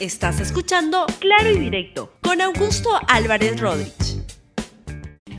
Estás escuchando Claro y Directo con Augusto Álvarez Rodríguez.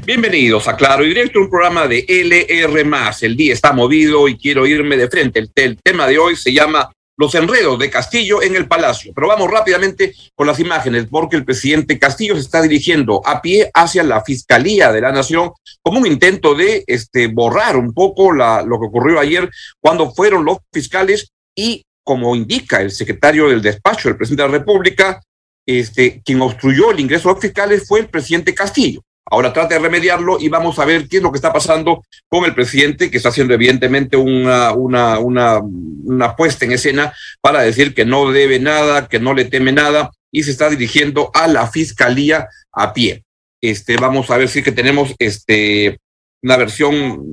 Bienvenidos a Claro y Directo, un programa de LR. El día está movido y quiero irme de frente. El, tema de hoy se llama Los enredos de Castillo en el Palacio. Pero vamos rápidamente con las imágenes, porque el presidente Castillo se está dirigiendo a pie hacia la Fiscalía de la Nación como un intento de este, borrar un poco lo que ocurrió ayer cuando fueron los fiscales y como indica el secretario del despacho del presidente de la República, este, quien obstruyó el ingreso de los fiscales fue el presidente Castillo. Ahora trata de remediarlo y vamos a ver qué es lo que está pasando con el presidente, que está haciendo evidentemente una, una, una, una puesta en escena para decir que no debe nada, que no le teme nada y se está dirigiendo a la fiscalía a pie. Este, vamos a ver si es que tenemos este, una versión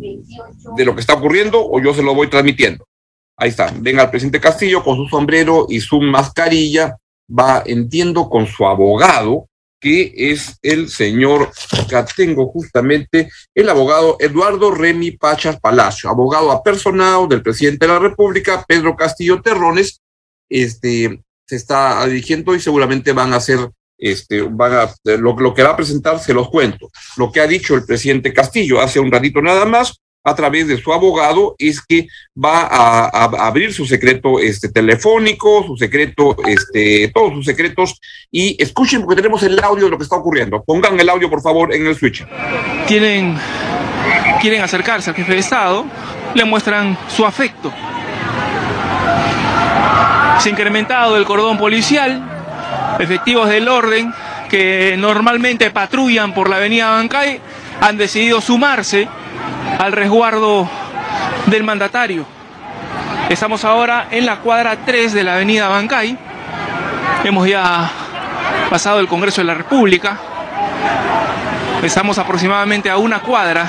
de lo que está ocurriendo o yo se lo voy transmitiendo. Ahí está. Ven al presidente Castillo con su sombrero y su mascarilla. Va, entiendo, con su abogado, que es el señor, acá tengo justamente, el abogado Eduardo Remy Pachas Palacio, abogado apersonado del presidente de la República, Pedro Castillo Terrones, este, se está dirigiendo y seguramente van a hacer, este, van a, lo, lo que va a presentar se los cuento. Lo que ha dicho el presidente Castillo hace un ratito nada más, a través de su abogado es que va a, abrir su secreto este, telefónico, su secreto, este, todos sus secretos. Y escuchen porque tenemos el audio de lo que está ocurriendo. Pongan el audio, por favor, en el switch. Tienen, quieren acercarse al jefe de Estado, le muestran su afecto. Se ha incrementado el cordón policial, efectivos del orden que normalmente patrullan por la avenida Bancay han decidido sumarse al resguardo del mandatario. Estamos ahora en la cuadra 3 de la avenida Bancay. Hemos ya pasado el Congreso de la República. Estamos aproximadamente a una cuadra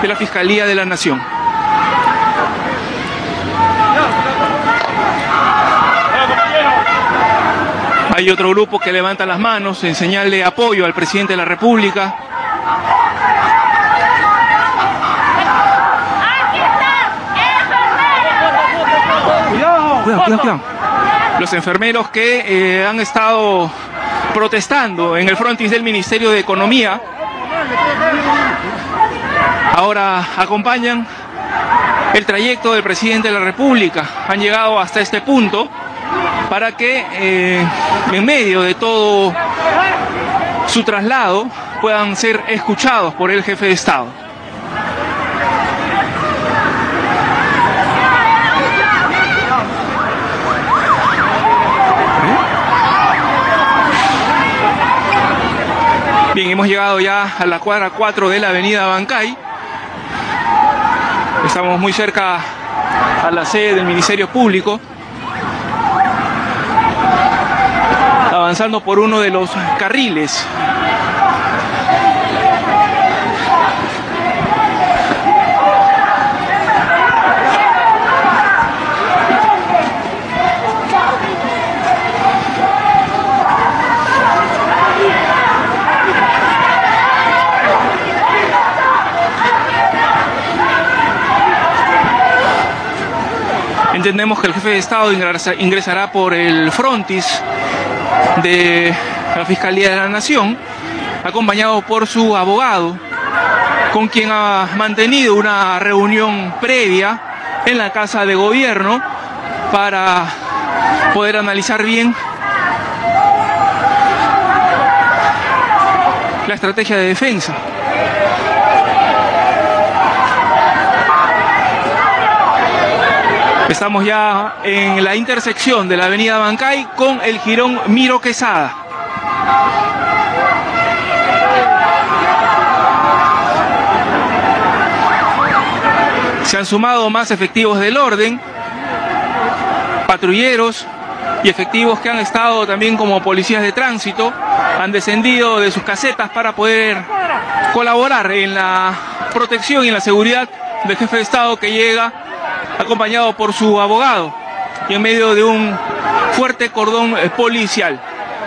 de la Fiscalía de la Nación. Hay otro grupo que levanta las manos en señal de apoyo al presidente de la República. Los enfermeros que eh, han estado protestando en el frontis del Ministerio de Economía ahora acompañan el trayecto del presidente de la República. Han llegado hasta este punto para que eh, en medio de todo su traslado puedan ser escuchados por el jefe de Estado. Bien, hemos llegado ya a la cuadra 4 de la avenida Bancay. Estamos muy cerca a la sede del Ministerio Público. Avanzando por uno de los carriles. Entendemos que el jefe de Estado ingresará por el frontis de la Fiscalía de la Nación, acompañado por su abogado, con quien ha mantenido una reunión previa en la Casa de Gobierno para poder analizar bien la estrategia de defensa. Estamos ya en la intersección de la avenida Bancay con el jirón Miro Quesada. Se han sumado más efectivos del orden, patrulleros y efectivos que han estado también como policías de tránsito, han descendido de sus casetas para poder colaborar en la protección y en la seguridad del jefe de Estado que llega acompañado por su abogado y en medio de un fuerte cordón eh, policial.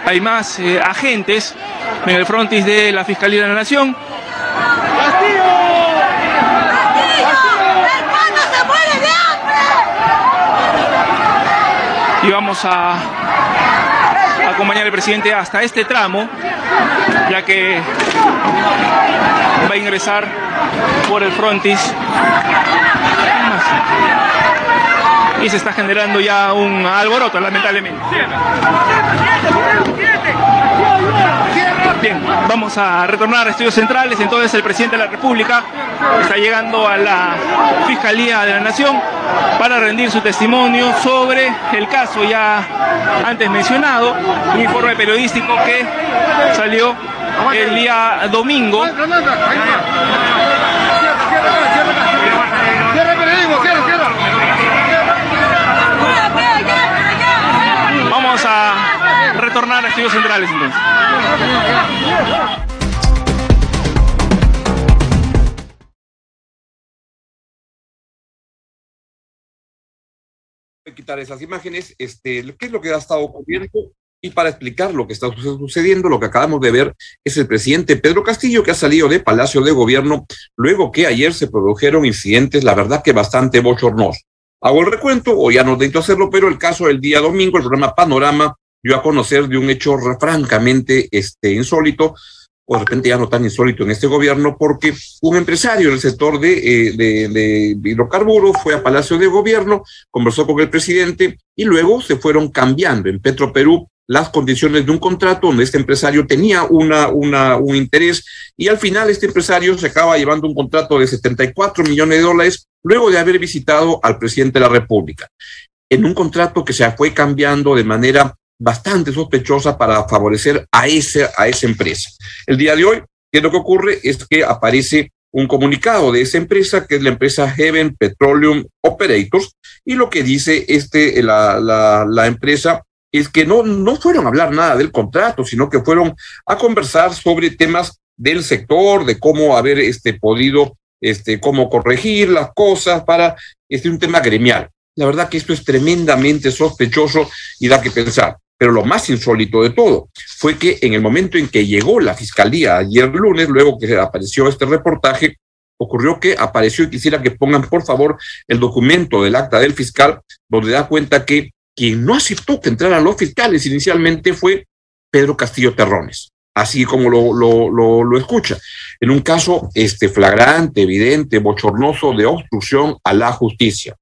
Hay más eh, agentes en el frontis de la Fiscalía de la Nación. Y vamos a acompañar al presidente hasta este tramo, ya que va a ingresar por el frontis. Y se está generando ya un alboroto, lamentablemente. Bien, vamos a retornar a estudios centrales. Entonces el presidente de la República está llegando a la Fiscalía de la Nación para rendir su testimonio sobre el caso ya antes mencionado, un informe periodístico que salió el día domingo. Vamos a retornar a estudios centrales entonces. quitar esas imágenes, este, qué es lo que ha estado ocurriendo y para explicar lo que está sucediendo, lo que acabamos de ver es el presidente Pedro Castillo que ha salido de Palacio de Gobierno luego que ayer se produjeron incidentes, la verdad que bastante bochornosos. Hago el recuento, o ya no necesito hacerlo, pero el caso del día domingo, el programa Panorama dio a conocer de un hecho francamente este, insólito, o de repente ya no tan insólito en este gobierno, porque un empresario del sector de, eh, de, de, hidrocarburos fue a Palacio de Gobierno, conversó con el presidente y luego se fueron cambiando en Petro Perú las condiciones de un contrato donde este empresario tenía una, una, un interés y al final este empresario se acaba llevando un contrato de 74 millones de dólares luego de haber visitado al presidente de la República. En un contrato que se fue cambiando de manera bastante sospechosa para favorecer a, ese, a esa empresa. El día de hoy, ¿qué es lo que ocurre? Es que aparece un comunicado de esa empresa, que es la empresa Heaven Petroleum Operators, y lo que dice este, la, la, la empresa es que no, no fueron a hablar nada del contrato, sino que fueron a conversar sobre temas del sector, de cómo haber este, podido, este, cómo corregir las cosas para este, un tema gremial. La verdad que esto es tremendamente sospechoso y da que pensar. Pero lo más insólito de todo fue que en el momento en que llegó la fiscalía ayer lunes, luego que apareció este reportaje, ocurrió que apareció y quisiera que pongan por favor el documento del acta del fiscal, donde da cuenta que quien no aceptó que entraran los fiscales inicialmente fue Pedro Castillo Terrones, así como lo, lo, lo, lo escucha, en un caso este, flagrante, evidente, bochornoso de obstrucción a la justicia.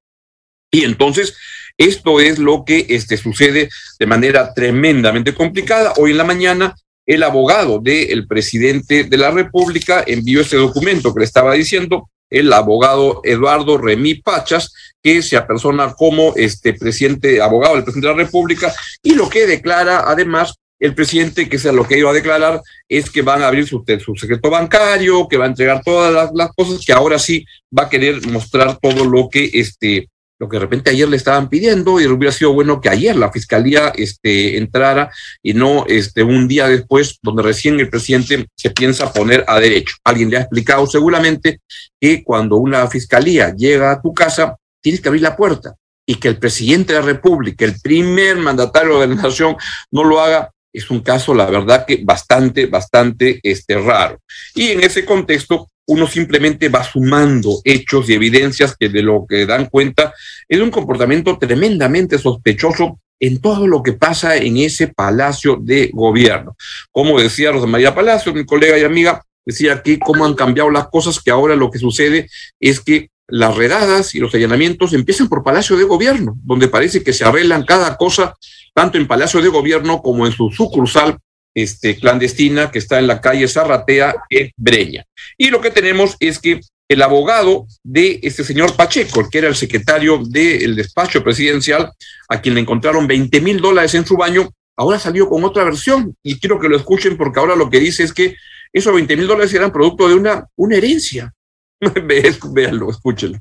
Y entonces esto es lo que este, sucede de manera tremendamente complicada. Hoy en la mañana, el abogado del presidente de la República envió este documento que le estaba diciendo, el abogado Eduardo Remí Pachas, que se apersona como este presidente, abogado del presidente de la República, y lo que declara además el presidente, que sea lo que iba a declarar, es que van a abrir su, su secreto bancario, que va a entregar todas las, las, cosas, que ahora sí va a querer mostrar todo lo que este, lo que de repente ayer le estaban pidiendo y hubiera sido bueno que ayer la fiscalía este, entrara y no este, un día después, donde recién el presidente se piensa poner a derecho. Alguien le ha explicado seguramente que cuando una fiscalía llega a tu casa, tienes que abrir la puerta y que el presidente de la República, el primer mandatario de la nación, no lo haga. Es un caso, la verdad, que bastante, bastante este, raro. Y en ese contexto, uno simplemente va sumando hechos y evidencias que de lo que dan cuenta es un comportamiento tremendamente sospechoso en todo lo que pasa en ese palacio de gobierno. Como decía Rosa María Palacio, mi colega y amiga, decía aquí cómo han cambiado las cosas, que ahora lo que sucede es que las redadas y los allanamientos empiezan por Palacio de Gobierno, donde parece que se arreglan cada cosa, tanto en Palacio de Gobierno como en su sucursal este, clandestina que está en la calle Zarratea en Breña. Y lo que tenemos es que el abogado de este señor Pacheco, que era el secretario del despacho presidencial, a quien le encontraron 20 mil dólares en su baño, ahora salió con otra versión y quiero que lo escuchen porque ahora lo que dice es que esos 20 mil dólares eran producto de una, una herencia. Véanlo, escúchenlo.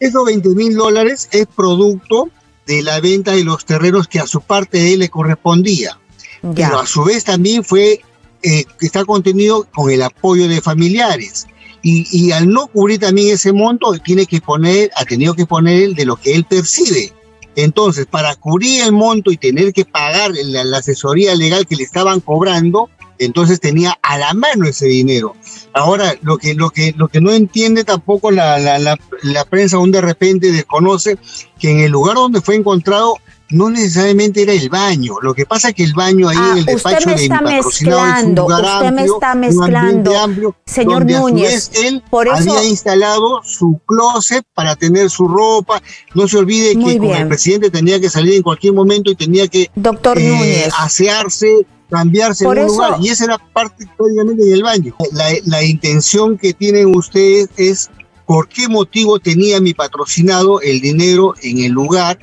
Esos 20 mil dólares es producto de la venta de los terrenos que a su parte de él le correspondía. Ya. Pero a su vez también fue, eh, está contenido con el apoyo de familiares. Y, y, al no cubrir también ese monto, tiene que poner, ha tenido que poner de lo que él percibe. Entonces, para cubrir el monto y tener que pagar la, la asesoría legal que le estaban cobrando, entonces tenía a la mano ese dinero. Ahora, lo que, lo que, lo que no entiende tampoco la, la, la, la prensa aún de repente desconoce que en el lugar donde fue encontrado no necesariamente era el baño. Lo que pasa es que el baño ahí en el ah, despacho de mi patrocinado usted me está mezclando, señor Núñez. él había instalado su closet para tener su ropa. No se olvide que el presidente tenía que salir en cualquier momento y tenía que Doctor eh, asearse cambiarse en un lugar y esa era parte obviamente del baño. La, la intención que tienen ustedes es por qué motivo tenía mi patrocinado el dinero en el lugar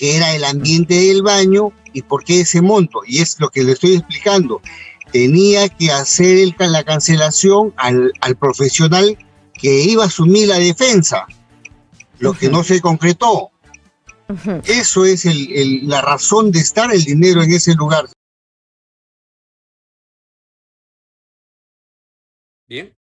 que era el ambiente del baño y por qué ese monto. Y es lo que le estoy explicando. Tenía que hacer la cancelación al, profesional que iba a asumir la defensa, lo que no se concretó. Eso es la razón de estar el dinero en ese lugar. Bien.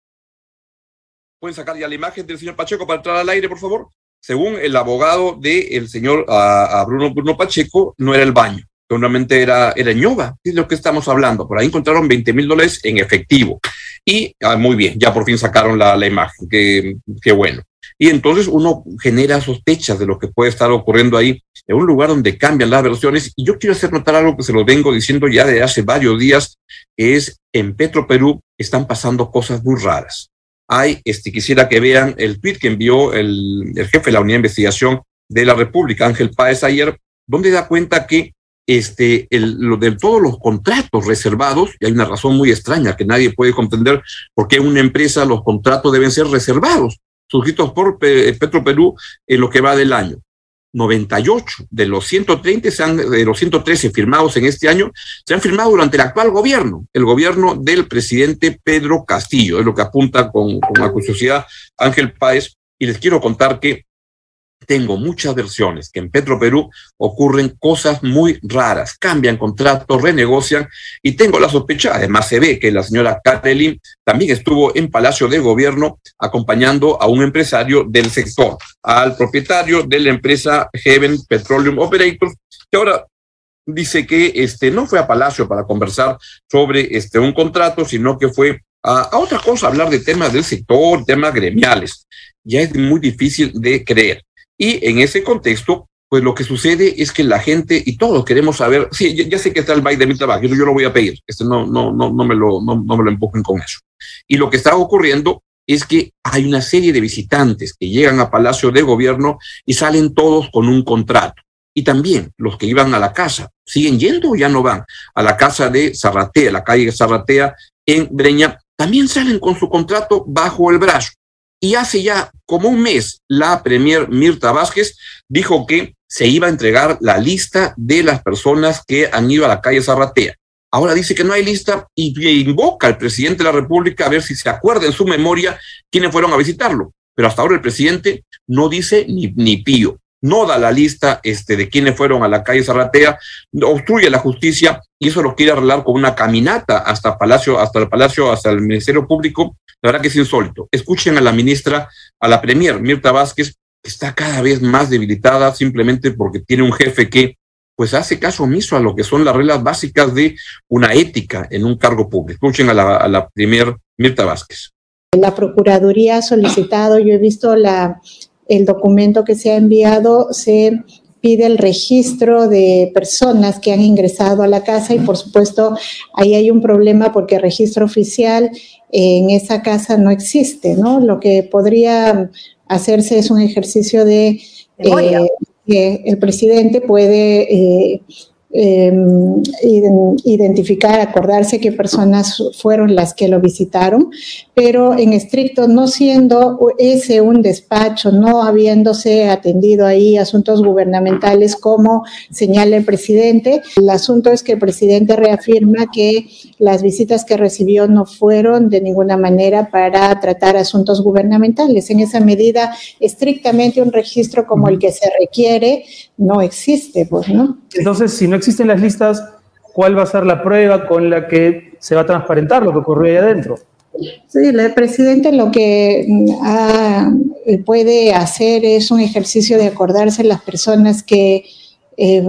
¿Pueden sacar ya la imagen del señor Pacheco para entrar al aire, por favor? Según el abogado del señor a, Bruno, Bruno Pacheco, no era el baño, normalmente era, era Ñova, es lo que estamos hablando. Por ahí encontraron 20 mil dólares en efectivo. Y ah, muy bien, ya por fin sacaron la, la imagen, qué, qué bueno. Y entonces uno genera sospechas de lo que puede estar ocurriendo ahí en un lugar donde cambian las versiones. Y yo quiero hacer notar algo que se lo vengo diciendo ya de hace varios días, que es en Petro Perú están pasando cosas muy raras hay, este, quisiera que vean el tweet que envió el, jefe de la unidad de investigación de la República, Ángel Páez, ayer, donde da cuenta que este, el, de todos los contratos reservados, y hay una razón muy extraña que nadie puede comprender por qué una empresa los contratos deben ser reservados, suscritos por Petro Perú en lo que va del año. 98 de los 130 se han, de los 113 firmados en este año se han firmado durante el actual gobierno, el gobierno del presidente Pedro Castillo, es lo que apunta con, con la curiosidad Ángel Páez. Y les quiero contar que tengo muchas versiones que en Petro Perú ocurren cosas muy raras, cambian contratos, renegocian y tengo la sospecha, además se ve que la señora Karelin también estuvo en Palacio de Gobierno acompañando a un empresario del sector, al propietario de la empresa Heaven Petroleum Operators, que ahora dice que este no fue a Palacio para conversar sobre este un contrato, sino que fue a, a otra cosa, hablar de temas del sector, temas gremiales. Ya es muy difícil de creer. Y en ese contexto, pues lo que sucede es que la gente y todos queremos saber, sí, ya, sé que está el baile de mi trabajo, yo, lo voy a pedir, este no, no, no, no, me lo, no, no me lo empujen con eso. Y lo que está ocurriendo es que hay una serie de visitantes que llegan a Palacio de Gobierno y salen todos con un contrato. Y también los que iban a la casa, ¿siguen yendo o ya no van? A la casa de Zarratea, la calle Zarratea en Breña, también salen con su contrato bajo el brazo. Y hace ya como un mes, la premier Mirta Vázquez dijo que se iba a entregar la lista de las personas que han ido a la calle Zarratea. Ahora dice que no hay lista y invoca al presidente de la República a ver si se acuerda en su memoria quiénes fueron a visitarlo. Pero hasta ahora el presidente no dice ni, ni pío no da la lista este, de quienes fueron a la calle Zarratea, obstruye la justicia y eso lo quiere arreglar con una caminata hasta Palacio, hasta el Palacio, hasta el Ministerio Público la verdad que es insólito. Escuchen a la ministra, a la premier Mirta Vázquez, que está cada vez más debilitada simplemente porque tiene un jefe que pues hace caso omiso a lo que son las reglas básicas de una ética en un cargo público. Escuchen a la, a la premier Mirta Vázquez. La Procuraduría ha solicitado, yo he visto la, el documento que se ha enviado, se pide el registro de personas que han ingresado a la casa y por supuesto ahí hay un problema porque el registro oficial en esa casa no existe, ¿no? Lo que podría hacerse es un ejercicio de eh, que el presidente puede eh, Em, identificar, acordarse qué personas fueron las que lo visitaron, pero en estricto, no siendo ese un despacho, no habiéndose atendido ahí asuntos gubernamentales como señala el presidente, el asunto es que el presidente reafirma que las visitas que recibió no fueron de ninguna manera para tratar asuntos gubernamentales. En esa medida, estrictamente un registro como el que se requiere no existe, pues, ¿no? Entonces, si no existen las listas, ¿cuál va a ser la prueba con la que se va a transparentar lo que ocurrió ahí adentro? Sí, el presidente lo que mm, puede hacer es un ejercicio de acordarse las personas que eh,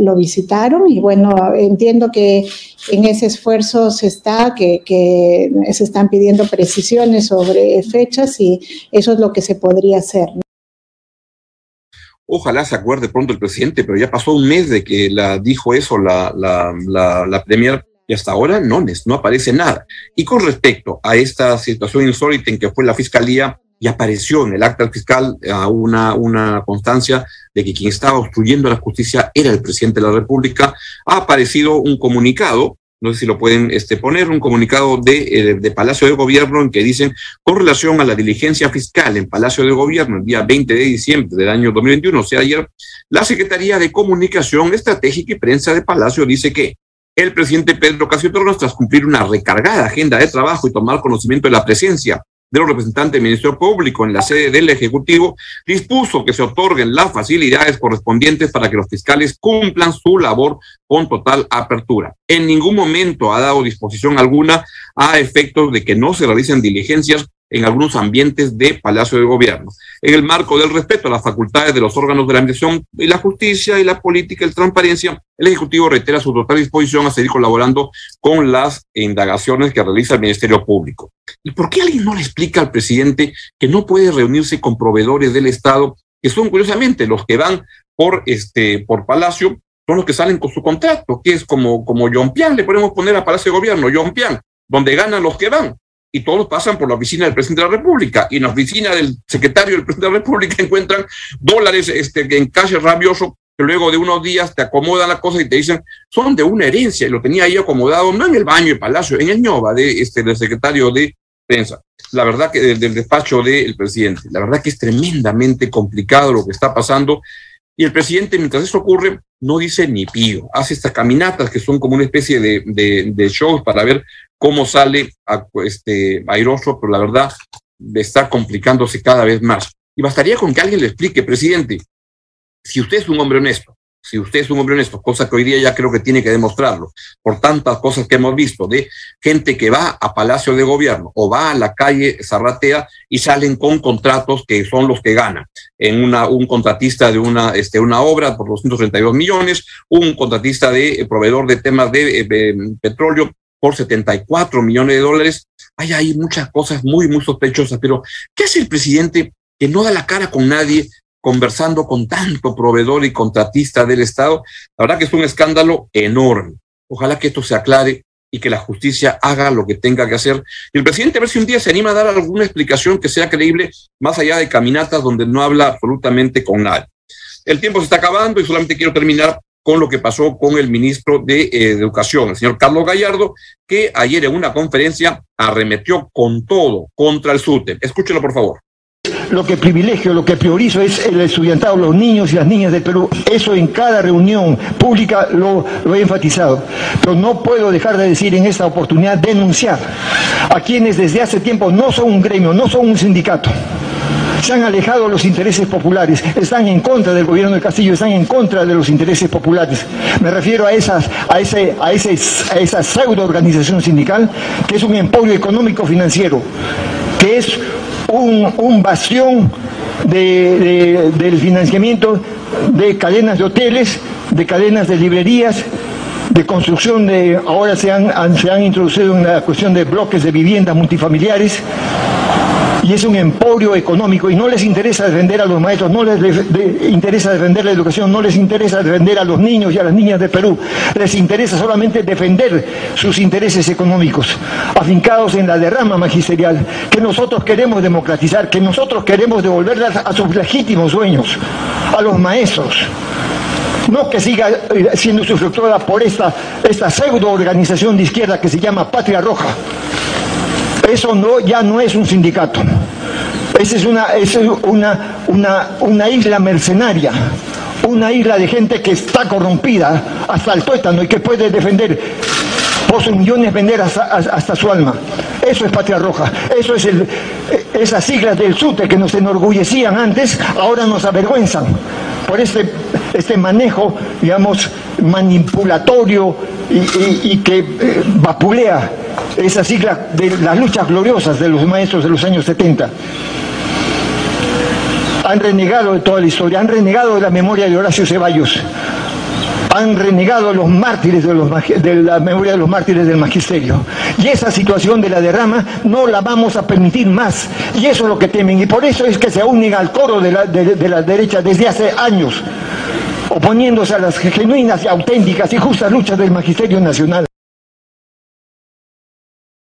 lo visitaron y bueno, entiendo que en ese esfuerzo se está, que, que, se están pidiendo precisiones sobre fechas y eso es lo que se podría hacer. Ojalá se acuerde pronto el presidente, pero ya pasó un mes de que la dijo eso la, la, la, la Premier y hasta ahora no, no aparece nada. Y con respecto a esta situación insólita en que fue la fiscalía, y apareció en el acta fiscal una, una constancia de que quien estaba obstruyendo la justicia era el presidente de la República, ha aparecido un comunicado no sé si lo pueden este, poner, un comunicado de, eh, de, Palacio de Gobierno en que dicen, con relación a la diligencia fiscal en Palacio de Gobierno el día 20 de diciembre del año 2021, o sea, ayer, la Secretaría de Comunicación Estratégica y Prensa de Palacio dice que el presidente Pedro Casio Torres, tras cumplir una recargada agenda de trabajo y tomar conocimiento de la presencia de los representantes del Ministerio Público en la sede del Ejecutivo, dispuso que se otorguen las facilidades correspondientes para que los fiscales cumplan su labor con total apertura. En ningún momento ha dado disposición alguna a efectos de que no se realicen diligencias en algunos ambientes de Palacio de Gobierno. En el marco del respeto a las facultades de los órganos de la administración y la justicia y la política y la transparencia, el Ejecutivo reitera su total disposición a seguir colaborando con las indagaciones que realiza el Ministerio Público. ¿Y por qué alguien no le explica al presidente que no puede reunirse con proveedores del Estado, que son curiosamente los que van por, este, por Palacio, son los que salen con su contrato, que es como, como John Pian, le podemos poner a Palacio de Gobierno, John Pian, donde ganan los que van y todos pasan por la oficina del presidente de la República. Y en la oficina del secretario del presidente de la República encuentran dólares este, en calle rabioso que luego de unos días te acomodan la cosa y te dicen, son de una herencia, y lo tenía ahí acomodado, no en el baño del palacio, en el ñoba de, este, del secretario de prensa. La verdad que del, del despacho del presidente, la verdad que es tremendamente complicado lo que está pasando. Y el presidente, mientras eso ocurre, no dice ni pío. Hace estas caminatas que son como una especie de, de, de shows para ver cómo sale a, este, airoso, pero la verdad está complicándose cada vez más. Y bastaría con que alguien le explique, presidente, si usted es un hombre honesto, si usted es un hombre honesto, cosa que hoy día ya creo que tiene que demostrarlo, por tantas cosas que hemos visto, de gente que va a Palacio de Gobierno o va a la calle Zarratea y salen con contratos que son los que ganan. En una, un contratista de una, este, una obra por 232 millones, un contratista de proveedor de temas de, de petróleo por 74 millones de dólares. Hay ahí muchas cosas muy, muy sospechosas, pero ¿qué hace el presidente que no da la cara con nadie conversando con tanto proveedor y contratista del Estado? La verdad que es un escándalo enorme. Ojalá que esto se aclare y que la justicia haga lo que tenga que hacer. Y el presidente a ver si un día se anima a dar alguna explicación que sea creíble, más allá de caminatas donde no habla absolutamente con nadie. El tiempo se está acabando y solamente quiero terminar con lo que pasó con el ministro de eh, Educación, el señor Carlos Gallardo, que ayer en una conferencia arremetió con todo contra el SUTE. Escúchelo, por favor. Lo que privilegio, lo que priorizo es el estudiantado, los niños y las niñas del Perú. Eso en cada reunión pública lo, he enfatizado. Pero no puedo dejar de decir en esta oportunidad denunciar a quienes desde hace tiempo no son un gremio, no son un sindicato se han alejado los intereses populares, están en contra del gobierno de Castillo, están en contra de los intereses populares. Me refiero a, esas, a, ese, a, ese, a esa pseudo organización sindical que es un emporio económico financiero, que es un, un bastión de, de, del financiamiento de cadenas de hoteles, de cadenas de librerías, de construcción de, ahora se han, se han introducido una cuestión de bloques de viviendas multifamiliares, y es un emporio económico y no les interesa defender a los maestros, no les interesa defender la educación, no les interesa defender a los niños y a las niñas de Perú, les interesa solamente defender sus intereses económicos, afincados en la derrama magisterial, que nosotros queremos democratizar, que nosotros queremos devolverlas a sus legítimos dueños, a los maestros no que siga eh, siendo sufructuada por esta, esta pseudo organización de izquierda que se llama Patria Roja. Eso no, ya no es un sindicato. Esa es una, es una, una, una isla mercenaria, una isla de gente que está corrompida hasta el tuétano y que puede defender por sus millones vender hasta, su alma. Eso es Patria Roja. Eso es esas siglas del SUTE que nos enorgullecían antes, ahora nos avergüenzan por este, este manejo, digamos, manipulatorio y, que eh, vapulea esa sigla de las luchas gloriosas de los maestros de los años 70. Han renegado de toda la historia, han renegado de la memoria de Horacio Ceballos, han renegado los mártires de, la memoria de los mártires del magisterio. Y esa situación de la derrama no la vamos a permitir más. Y eso es lo que temen. Y por eso es que se unen al coro de la, de la derecha desde hace años, oponiéndose a las genuinas y auténticas y justas luchas del magisterio nacional.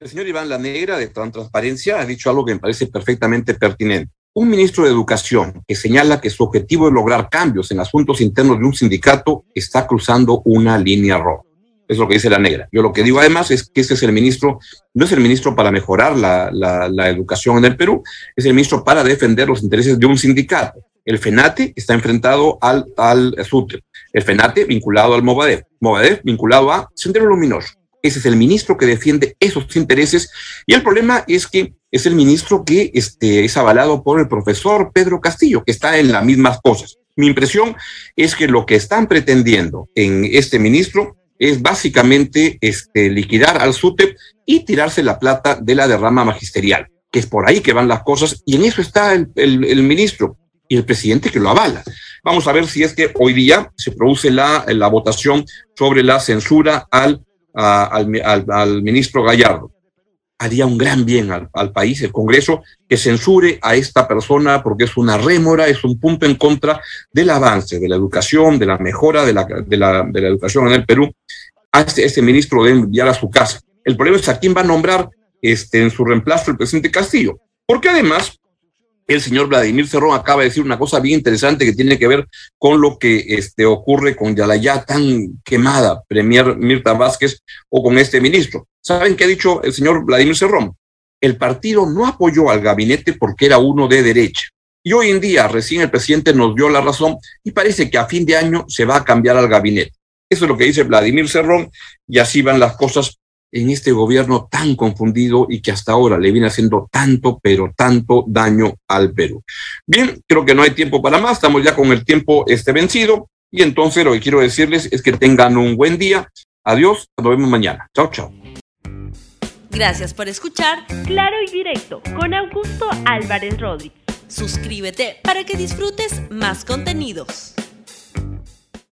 El señor Iván La Negra de Transparencia ha dicho algo que me parece perfectamente pertinente. Un ministro de Educación que señala que su objetivo es lograr cambios en asuntos internos de un sindicato está cruzando una línea roja. Es lo que dice la negra. Yo lo que digo además es que ese es el ministro, no es el ministro para mejorar la, la, educación en el Perú, es el ministro para defender los intereses de un sindicato. El FENATE está enfrentado al, al SUTE, el FENATE vinculado al Movadef, Movadef vinculado a Sendero Luminoso. Ese es el ministro que defiende esos intereses. Y el problema es que es el ministro que este, es avalado por el profesor Pedro Castillo, que está en las mismas cosas. Mi impresión es que lo que están pretendiendo en este ministro es básicamente este, liquidar al SUTEP y tirarse la plata de la derrama magisterial, que es por ahí que van las cosas, y en eso está el, el, ministro y el presidente que lo avala. Vamos a ver si es que hoy día se produce la, la votación sobre la censura al al, ministro Gallardo. Haría un gran bien al, país, el Congreso, que censure a esta persona porque es una rémora, es un punto en contra del avance de la educación, de la mejora de la, de la, de la educación en el Perú. A este, este ministro debe enviar a su casa. El problema es a quién va a nombrar este, en su reemplazo el presidente Castillo. Porque además, el señor Vladimir Cerrón acaba de decir una cosa bien interesante que tiene que ver con lo que este, ocurre con la tan quemada Premier Mirta Vázquez o con este ministro. ¿Saben qué ha dicho el señor Vladimir Cerrón? El partido no apoyó al gabinete porque era uno de derecha. Y hoy en día recién el presidente nos dio la razón y parece que a fin de año se va a cambiar al gabinete. Eso es lo que dice Vladimir Cerrón y así van las cosas en este gobierno tan confundido y que hasta ahora le viene haciendo tanto, pero tanto daño al Perú. Bien, creo que no hay tiempo para más, estamos ya con el tiempo este vencido y entonces lo que quiero decirles es que tengan un buen día. Adiós, nos vemos mañana. Chao, chao. Gracias por escuchar Claro y Directo con Augusto Álvarez Rodríguez. Suscríbete para que disfrutes más contenidos.